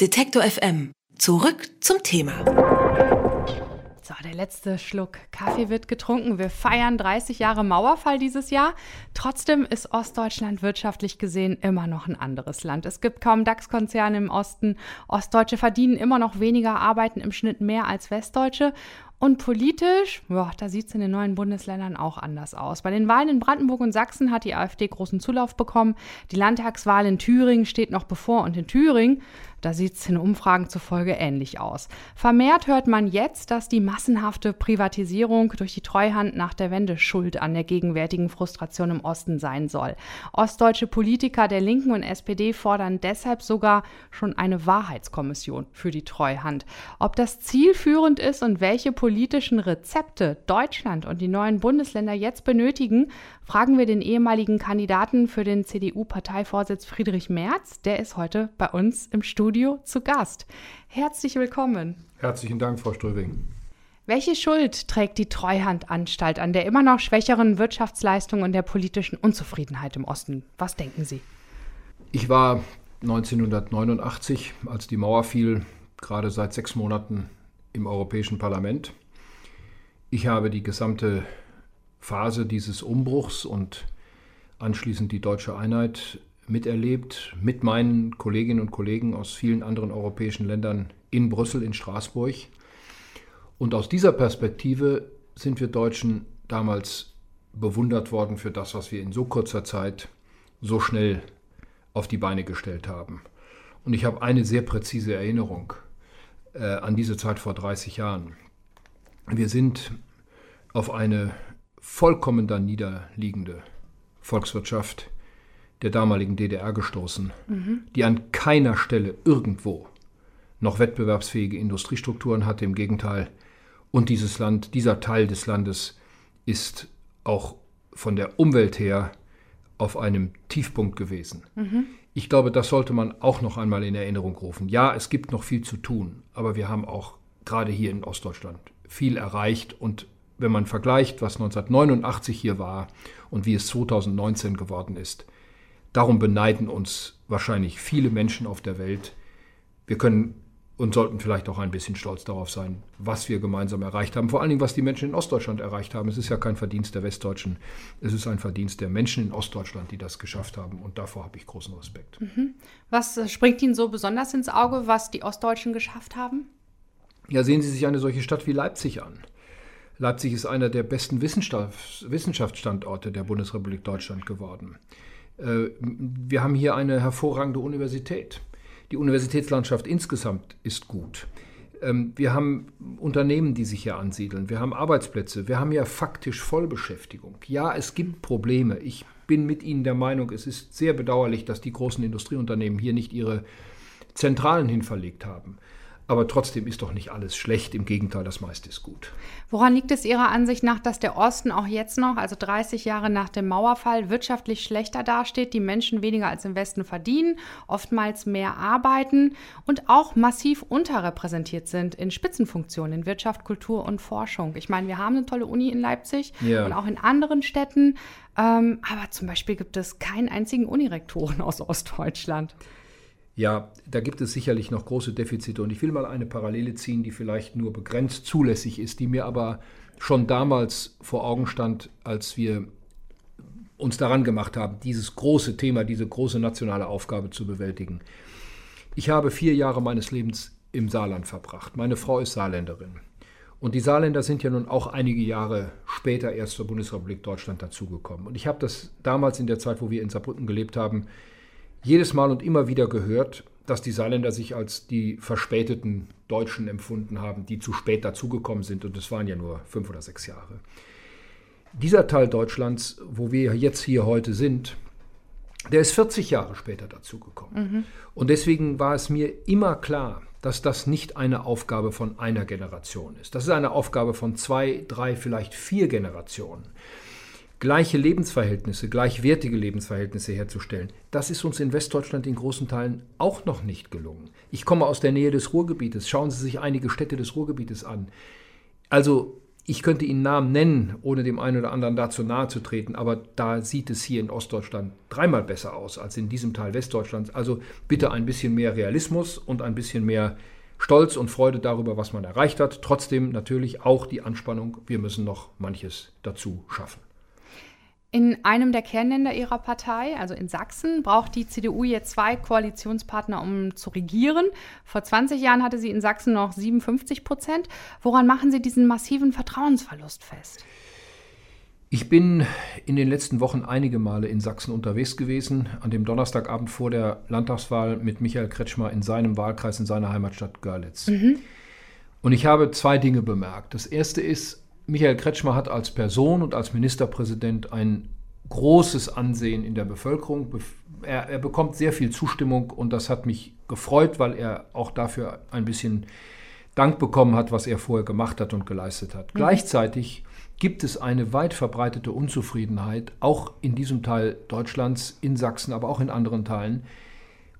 Detektor FM. Zurück zum Thema. So, der letzte Schluck Kaffee wird getrunken. Wir feiern 30 Jahre Mauerfall dieses Jahr. Trotzdem ist Ostdeutschland wirtschaftlich gesehen immer noch ein anderes Land. Es gibt kaum DAX-Konzerne im Osten. Ostdeutsche verdienen immer noch weniger, arbeiten im Schnitt mehr als Westdeutsche. Und politisch, ja, da sieht es in den neuen Bundesländern auch anders aus. Bei den Wahlen in Brandenburg und Sachsen hat die AfD großen Zulauf bekommen. Die Landtagswahl in Thüringen steht noch bevor. Und in Thüringen da sieht es in Umfragen zufolge ähnlich aus. Vermehrt hört man jetzt, dass die massenhafte Privatisierung durch die Treuhand nach der Wende schuld an der gegenwärtigen Frustration im Osten sein soll. Ostdeutsche Politiker der Linken und SPD fordern deshalb sogar schon eine Wahrheitskommission für die Treuhand. Ob das zielführend ist und welche politischen Rezepte Deutschland und die neuen Bundesländer jetzt benötigen, fragen wir den ehemaligen Kandidaten für den CDU-Parteivorsitz Friedrich Merz. Der ist heute bei uns im Studio zu Gast. Herzlich willkommen. Herzlichen Dank, Frau Ströbing. Welche Schuld trägt die Treuhandanstalt an der immer noch schwächeren Wirtschaftsleistung und der politischen Unzufriedenheit im Osten? Was denken Sie? Ich war 1989, als die Mauer fiel, gerade seit sechs Monaten im Europäischen Parlament. Ich habe die gesamte Phase dieses Umbruchs und anschließend die deutsche Einheit miterlebt mit meinen Kolleginnen und Kollegen aus vielen anderen europäischen Ländern in Brüssel, in Straßburg. Und aus dieser Perspektive sind wir Deutschen damals bewundert worden für das, was wir in so kurzer Zeit so schnell auf die Beine gestellt haben. Und ich habe eine sehr präzise Erinnerung äh, an diese Zeit vor 30 Jahren. Wir sind auf eine vollkommen da niederliegende Volkswirtschaft der damaligen DDR gestoßen, mhm. die an keiner Stelle irgendwo noch wettbewerbsfähige Industriestrukturen hatte. Im Gegenteil. Und dieses Land, dieser Teil des Landes ist auch von der Umwelt her auf einem Tiefpunkt gewesen. Mhm. Ich glaube, das sollte man auch noch einmal in Erinnerung rufen. Ja, es gibt noch viel zu tun, aber wir haben auch gerade hier in Ostdeutschland viel erreicht. Und wenn man vergleicht, was 1989 hier war und wie es 2019 geworden ist, Darum beneiden uns wahrscheinlich viele Menschen auf der Welt. Wir können und sollten vielleicht auch ein bisschen stolz darauf sein, was wir gemeinsam erreicht haben. Vor allen Dingen, was die Menschen in Ostdeutschland erreicht haben. Es ist ja kein Verdienst der Westdeutschen, es ist ein Verdienst der Menschen in Ostdeutschland, die das geschafft haben. Und davor habe ich großen Respekt. Mhm. Was äh, springt Ihnen so besonders ins Auge, was die Ostdeutschen geschafft haben? Ja, sehen Sie sich eine solche Stadt wie Leipzig an. Leipzig ist einer der besten Wissenschaftsstandorte der Bundesrepublik Deutschland geworden. Äh, wir haben hier eine hervorragende Universität. Die Universitätslandschaft insgesamt ist gut. Ähm, wir haben Unternehmen, die sich hier ansiedeln. Wir haben Arbeitsplätze. Wir haben ja faktisch Vollbeschäftigung. Ja, es gibt Probleme. Ich bin mit Ihnen der Meinung, es ist sehr bedauerlich, dass die großen Industrieunternehmen hier nicht ihre Zentralen hin verlegt haben. Aber trotzdem ist doch nicht alles schlecht. Im Gegenteil, das meiste ist gut. Woran liegt es Ihrer Ansicht nach, dass der Osten auch jetzt noch, also 30 Jahre nach dem Mauerfall, wirtschaftlich schlechter dasteht, die Menschen weniger als im Westen verdienen, oftmals mehr arbeiten und auch massiv unterrepräsentiert sind in Spitzenfunktionen in Wirtschaft, Kultur und Forschung? Ich meine, wir haben eine tolle Uni in Leipzig ja. und auch in anderen Städten. Ähm, aber zum Beispiel gibt es keinen einzigen Unirektoren aus Ostdeutschland. Ja, da gibt es sicherlich noch große Defizite und ich will mal eine Parallele ziehen, die vielleicht nur begrenzt zulässig ist, die mir aber schon damals vor Augen stand, als wir uns daran gemacht haben, dieses große Thema, diese große nationale Aufgabe zu bewältigen. Ich habe vier Jahre meines Lebens im Saarland verbracht. Meine Frau ist Saarländerin. Und die Saarländer sind ja nun auch einige Jahre später erst zur Bundesrepublik Deutschland dazugekommen. Und ich habe das damals in der Zeit, wo wir in Saarbrücken gelebt haben, jedes Mal und immer wieder gehört, dass die Saarländer sich als die verspäteten Deutschen empfunden haben, die zu spät dazugekommen sind. Und es waren ja nur fünf oder sechs Jahre. Dieser Teil Deutschlands, wo wir jetzt hier heute sind, der ist 40 Jahre später dazugekommen. Mhm. Und deswegen war es mir immer klar, dass das nicht eine Aufgabe von einer Generation ist. Das ist eine Aufgabe von zwei, drei, vielleicht vier Generationen gleiche Lebensverhältnisse, gleichwertige Lebensverhältnisse herzustellen. Das ist uns in Westdeutschland in großen Teilen auch noch nicht gelungen. Ich komme aus der Nähe des Ruhrgebietes. Schauen Sie sich einige Städte des Ruhrgebietes an. Also ich könnte Ihnen Namen nennen, ohne dem einen oder anderen dazu nahe zu treten, aber da sieht es hier in Ostdeutschland dreimal besser aus als in diesem Teil Westdeutschlands. Also bitte ein bisschen mehr Realismus und ein bisschen mehr Stolz und Freude darüber, was man erreicht hat. Trotzdem natürlich auch die Anspannung, wir müssen noch manches dazu schaffen. In einem der Kernländer ihrer Partei, also in Sachsen, braucht die CDU jetzt zwei Koalitionspartner, um zu regieren. Vor 20 Jahren hatte sie in Sachsen noch 57 Prozent. Woran machen Sie diesen massiven Vertrauensverlust fest? Ich bin in den letzten Wochen einige Male in Sachsen unterwegs gewesen. An dem Donnerstagabend vor der Landtagswahl mit Michael Kretschmer in seinem Wahlkreis in seiner Heimatstadt Görlitz. Mhm. Und ich habe zwei Dinge bemerkt. Das erste ist, Michael Kretschmer hat als Person und als Ministerpräsident ein großes Ansehen in der Bevölkerung. Er, er, bekommt sehr viel Zustimmung und das hat mich gefreut, weil er auch dafür ein bisschen Dank bekommen hat, was er vorher gemacht hat und geleistet hat. Mhm. Gleichzeitig gibt es eine weit verbreitete Unzufriedenheit, auch in diesem Teil Deutschlands, in Sachsen, aber auch in anderen Teilen.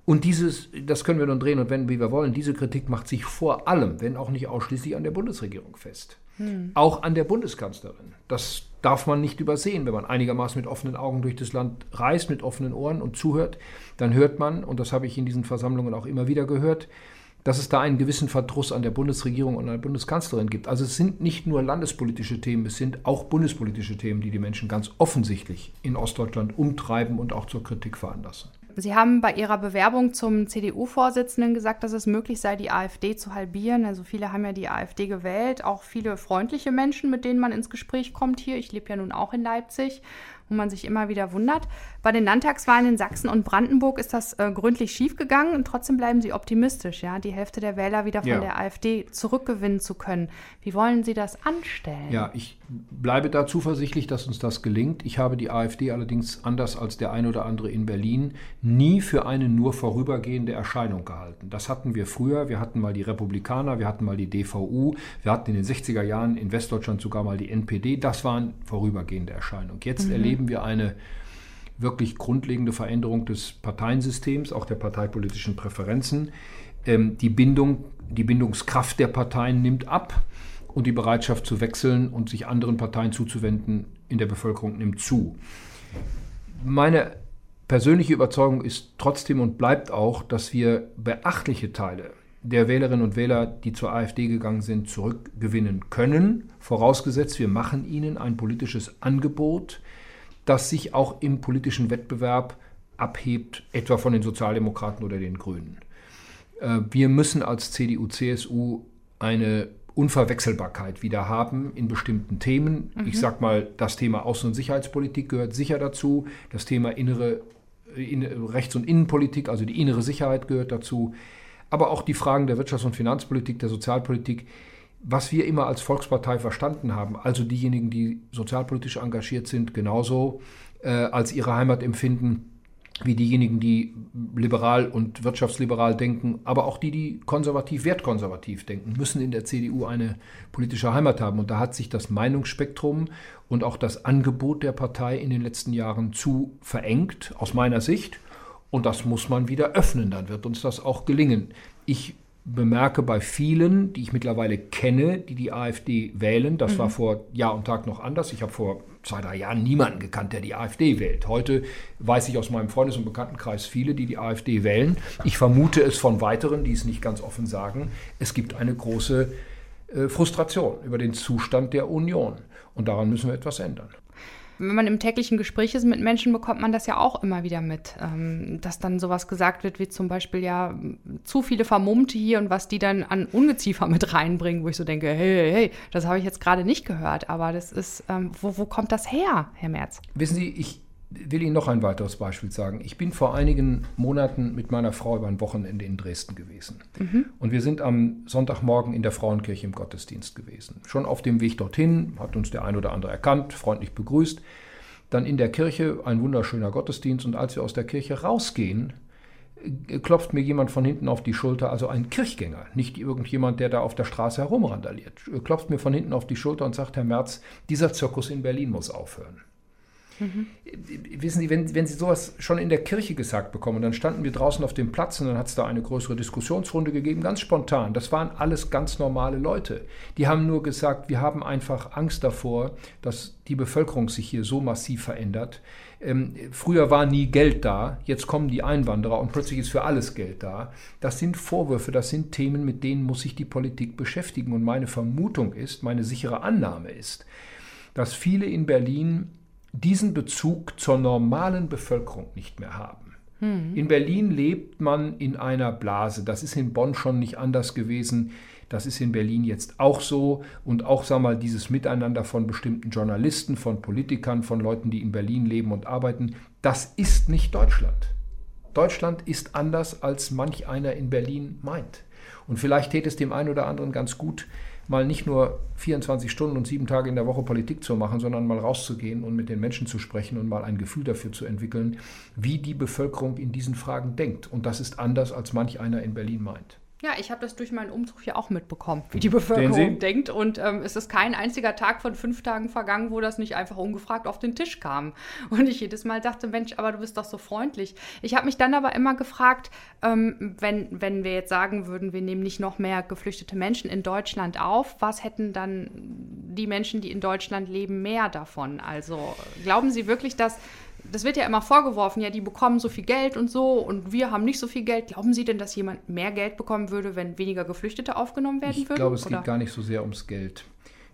Und dieses, das können wir nun drehen und wenden, wie wir wollen, diese Kritik macht sich vor allem, wenn auch nicht ausschließlich, an der Bundesregierung fest. Hm. Auch an der Bundeskanzlerin. Das darf man nicht übersehen. Wenn man einigermaßen mit offenen Augen durch das Land reist, mit offenen Ohren und zuhört, dann hört man, und das habe ich in diesen Versammlungen auch immer wieder gehört, dass es da einen gewissen Verdruss an der Bundesregierung und an der Bundeskanzlerin gibt. Also es sind nicht nur landespolitische Themen, es sind auch bundespolitische Themen, die die Menschen ganz offensichtlich in Ostdeutschland umtreiben und auch zur Kritik veranlassen. Sie haben bei Ihrer Bewerbung zum CDU-Vorsitzenden gesagt, dass es möglich sei, die AfD zu halbieren. Also viele haben ja die AfD gewählt, auch viele freundliche Menschen, mit denen man ins Gespräch kommt hier. Ich lebe ja nun auch in Leipzig wo man sich immer wieder wundert. Bei den Landtagswahlen in Sachsen und Brandenburg ist das äh, gründlich schiefgegangen und trotzdem bleiben Sie optimistisch, ja, die Hälfte der Wähler wieder von ja. der AfD zurückgewinnen zu können. Wie wollen Sie das anstellen? Ja, ich bleibe da zuversichtlich, dass uns das gelingt. Ich habe die AfD allerdings anders als der ein oder andere in Berlin nie für eine nur vorübergehende Erscheinung gehalten. Das hatten wir früher. Wir hatten mal die Republikaner, wir hatten mal die DVU, wir hatten in den 60er Jahren in Westdeutschland sogar mal die NPD. Das waren vorübergehende Erscheinungen. Jetzt mhm. erleben erleben wir eine wirklich grundlegende Veränderung des Parteiensystems, auch der parteipolitischen Präferenzen. Ähm, die Bindung, die Bindungskraft der Parteien nimmt ab und die Bereitschaft zu wechseln und sich anderen Parteien zuzuwenden in der Bevölkerung nimmt zu. Meine persönliche Überzeugung ist trotzdem und bleibt auch, dass wir beachtliche Teile der Wählerinnen und Wähler, die zur AfD gegangen sind, zurückgewinnen können, vorausgesetzt wir machen ihnen ein politisches Angebot, das sich auch im politischen Wettbewerb abhebt, etwa von den Sozialdemokraten oder den Grünen. Äh, wir müssen als CDU, CSU eine Unverwechselbarkeit wieder haben in bestimmten Themen. Mhm. Ich sage mal, das Thema Außen- und Sicherheitspolitik gehört sicher dazu. Das Thema innere, in, Rechts- und Innenpolitik, also die innere Sicherheit gehört dazu. Aber auch die Fragen der Wirtschafts- und Finanzpolitik, der Sozialpolitik, was wir immer als Volkspartei verstanden haben, also diejenigen, die sozialpolitisch engagiert sind, genauso äh, als ihre Heimat empfinden wie diejenigen, die liberal und wirtschaftsliberal denken, aber auch die, die konservativ, wertkonservativ denken, müssen in der CDU eine politische Heimat haben. Und da hat sich das Meinungsspektrum und auch das Angebot der Partei in den letzten Jahren zu verengt, aus meiner Sicht. Und das muss man wieder öffnen, dann wird uns das auch gelingen. Ich bemerke bei vielen, die ich mittlerweile kenne, die die AfD wählen, das mhm. war vor Jahr und Tag noch anders. Ich habe vor zwei, drei Jahren niemanden gekannt, der die AfD wählt. Heute weiß ich aus meinem Freundes- und Bekanntenkreis viele, die die AfD wählen. Ich vermute es von weiteren, die es nicht ganz offen sagen. Es gibt eine große äh, Frustration über den Zustand der Union. Und daran müssen wir etwas ändern wenn man im täglichen Gespräch ist mit Menschen, bekommt man das ja auch immer wieder mit, ähm, dass dann sowas gesagt wird, wie zum Beispiel ja zu viele Vermummte hier und was die dann an Ungeziefer mit reinbringen, wo ich so denke, hey, hey, hey, das habe ich jetzt gerade nicht gehört, aber das ist, ähm, wo, wo kommt das her, Herr Merz? Wissen Sie, ich will Ihnen noch ein weiteres Beispiel sagen. Ich bin vor einigen Monaten mit meiner Frau über ein Wochenende in Dresden gewesen. Mhm. Und wir sind am Sonntagmorgen in der Frauenkirche im Gottesdienst gewesen. Schon auf dem Weg dorthin hat uns der ein oder andere erkannt, freundlich begrüßt. Dann in der Kirche ein wunderschöner Gottesdienst. Und als wir aus der Kirche rausgehen, äh, klopft mir jemand von hinten auf die Schulter, also ein Kirchgänger, nicht irgendjemand, der da auf der Straße herumrandaliert, klopft mir von hinten auf die Schulter und sagt, Herr Merz, dieser Zirkus in Berlin muss aufhören. Mhm. Wissen Sie, wenn, wenn Sie sowas schon in der Kirche gesagt bekommen, dann standen wir draußen auf dem Platz und dann hat es da eine größere Diskussionsrunde gegeben, ganz spontan. Das waren alles ganz normale Leute. Die haben nur gesagt, wir haben einfach Angst davor, dass die Bevölkerung sich hier so massiv verändert. Ähm, früher war nie Geld da, jetzt kommen die Einwanderer und plötzlich ist für alles Geld da. Das sind Vorwürfe, das sind Themen, mit denen muss sich die Politik beschäftigen. Und meine Vermutung ist, meine sichere Annahme ist, dass viele in Berlin diesen Bezug zur normalen Bevölkerung nicht mehr haben. Hm. In Berlin lebt man in einer Blase. Das ist in Bonn schon nicht anders gewesen. Das ist in Berlin jetzt auch so. Und auch, sag mal, dieses Miteinander von bestimmten Journalisten, von Politikern, von Leuten, die in Berlin leben und arbeiten, das ist nicht Deutschland. Deutschland ist anders, als manch einer in Berlin meint. Und vielleicht täte es dem einen oder anderen ganz gut, mal nicht nur 24 Stunden und sieben Tage in der Woche Politik zu machen, sondern mal rauszugehen und mit den Menschen zu sprechen und mal ein Gefühl dafür zu entwickeln, wie die Bevölkerung in diesen Fragen denkt. Und das ist anders, als manch einer in Berlin meint. Ja, ich habe das durch meinen Umzug hier auch mitbekommen, wie die Bevölkerung denkt. Und ähm, es ist kein einziger Tag von fünf Tagen vergangen, wo das nicht einfach ungefragt auf den Tisch kam. Und ich jedes Mal dachte, Mensch, aber du bist doch so freundlich. Ich habe mich dann aber immer gefragt, ähm, wenn, wenn wir jetzt sagen würden, wir nehmen nicht noch mehr geflüchtete Menschen in Deutschland auf, was hätten dann die Menschen, die in Deutschland leben, mehr davon? Also glauben Sie wirklich, dass das wird ja immer vorgeworfen, ja, die bekommen so viel Geld und so und wir haben nicht so viel Geld. Glauben Sie denn, dass jemand mehr Geld bekommen würde, wenn weniger Geflüchtete aufgenommen werden ich würden? Ich glaube, es oder? geht gar nicht so sehr ums Geld.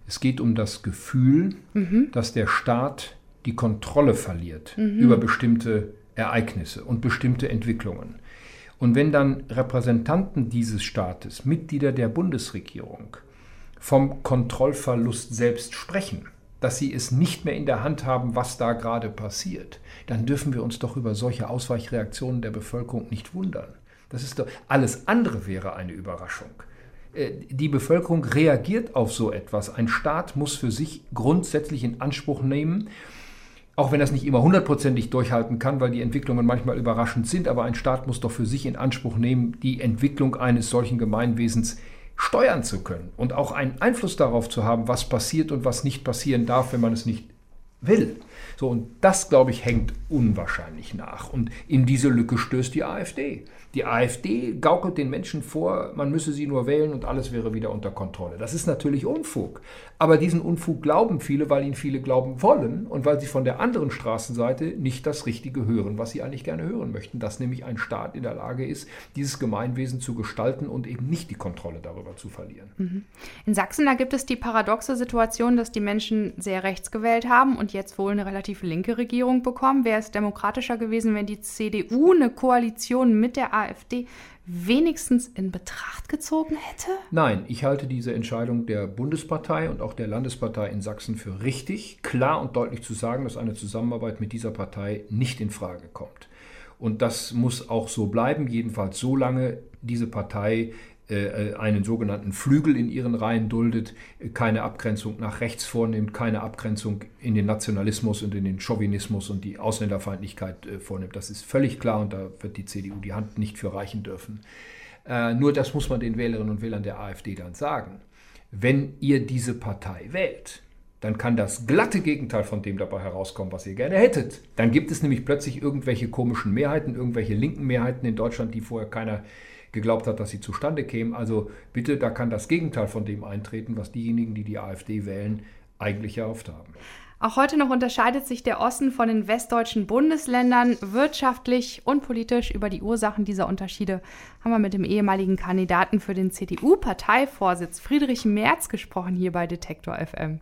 Es geht um das Gefühl, mhm. dass der Staat die Kontrolle verliert mhm. über bestimmte Ereignisse und bestimmte Entwicklungen. Und wenn dann Repräsentanten dieses Staates, Mitglieder der Bundesregierung, vom Kontrollverlust selbst sprechen, dass sie es nicht mehr in der Hand haben, was da gerade passiert, dann dürfen wir uns doch über solche Ausweichreaktionen der Bevölkerung nicht wundern. Das ist doch, alles andere wäre eine Überraschung. Äh, die Bevölkerung reagiert auf so etwas. Ein Staat muss für sich grundsätzlich in Anspruch nehmen, auch wenn es nicht immer hundertprozentig durchhalten kann, weil die Entwicklungen manchmal überraschend sind, aber ein Staat muss doch für sich in Anspruch nehmen, die Entwicklung eines solchen Gemeinwesens steuern zu können und auch einen Einfluss darauf zu haben, was passiert und was nicht passieren darf, wenn man es nicht will. So, und das, glaube ich, hängt unwahrscheinlich nach. Und in diese Lücke stößt die AfD. Die AfD gaukelt den Menschen vor, man müsse sie nur wählen und alles wäre wieder unter Kontrolle. Das ist natürlich Unfug. Aber diesen Unfug glauben viele, weil ihn viele glauben wollen und weil sie von der anderen Straßenseite nicht das Richtige hören, was sie eigentlich gerne hören möchten. Dass nämlich ein Staat in der Lage ist, dieses Gemeinwesen zu gestalten und eben nicht die Kontrolle darüber zu verlieren. Mhm. In Sachsen, da gibt es die paradoxe Situation, dass die Menschen sehr rechts gewählt haben und jetzt wohl eine relativ linke Regierung bekommen. Wäre es demokratischer gewesen, wenn die CDU eine Koalition mit der AfD wenigstens in Betracht gezogen hätte? Nein, ich halte diese Entscheidung der Bundespartei und auch der Landespartei in Sachsen für richtig, klar und deutlich zu sagen, dass eine Zusammenarbeit mit dieser Partei nicht in Frage kommt. Und das muss auch so bleiben, jedenfalls so lange diese Partei einen sogenannten Flügel in ihren Reihen duldet, keine Abgrenzung nach rechts vornimmt, keine Abgrenzung in den Nationalismus und in den Chauvinismus und die Ausländerfeindlichkeit äh, vornimmt. Das ist völlig klar und da wird die CDU die Hand nicht für reichen dürfen. Äh, nur das muss man den Wählerinnen und Wählern der AfD dann sagen. Wenn ihr diese Partei wählt, dann kann das glatte Gegenteil von dem dabei herauskommen, was ihr gerne hättet. Dann gibt es nämlich plötzlich irgendwelche komischen Mehrheiten, irgendwelche linken Mehrheiten in Deutschland, die vorher keiner geglaubt hat, dass sie zustande kämen. Also bitte, da kann das Gegenteil von dem eintreten, was diejenigen, die die AfD wählen, eigentlich erhofft haben. Auch heute noch unterscheidet sich der Osten von den westdeutschen Bundesländern wirtschaftlich und politisch. Über die Ursachen dieser Unterschiede haben wir mit dem ehemaligen Kandidaten für den CDU-Parteivorsitz Friedrich Merz gesprochen hier bei Detektor FM.